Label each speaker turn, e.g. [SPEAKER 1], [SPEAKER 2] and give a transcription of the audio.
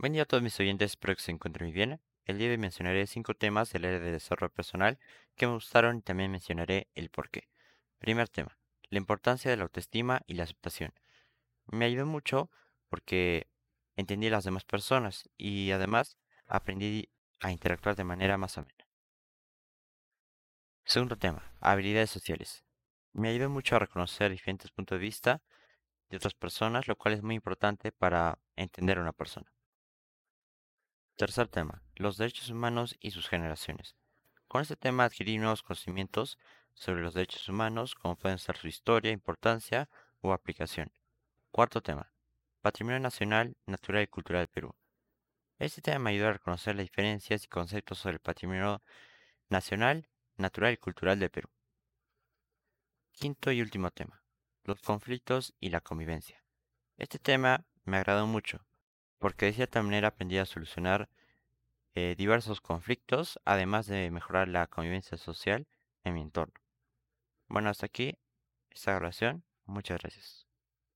[SPEAKER 1] Buen día a todos mis oyentes, espero que se encuentren muy bien. El día de hoy mencionaré cinco temas del área de desarrollo personal que me gustaron y también mencionaré el por qué. Primer tema, la importancia de la autoestima y la aceptación. Me ayudó mucho porque entendí a las demás personas y además aprendí a interactuar de manera más amena. Segundo tema, habilidades sociales. Me ayudó mucho a reconocer diferentes puntos de vista de otras personas, lo cual es muy importante para entender a una persona. Tercer tema, los derechos humanos y sus generaciones. Con este tema adquirí nuevos conocimientos sobre los derechos humanos, como pueden ser su historia, importancia o aplicación. Cuarto tema, patrimonio nacional, natural y cultural del Perú. Este tema me ayudó a reconocer las diferencias y conceptos sobre el patrimonio nacional, natural y cultural del Perú. Quinto y último tema, los conflictos y la convivencia. Este tema me agradó mucho, porque de cierta manera aprendí a solucionar eh, diversos conflictos, además de mejorar la convivencia social en mi entorno. Bueno, hasta aquí esta grabación. Muchas gracias.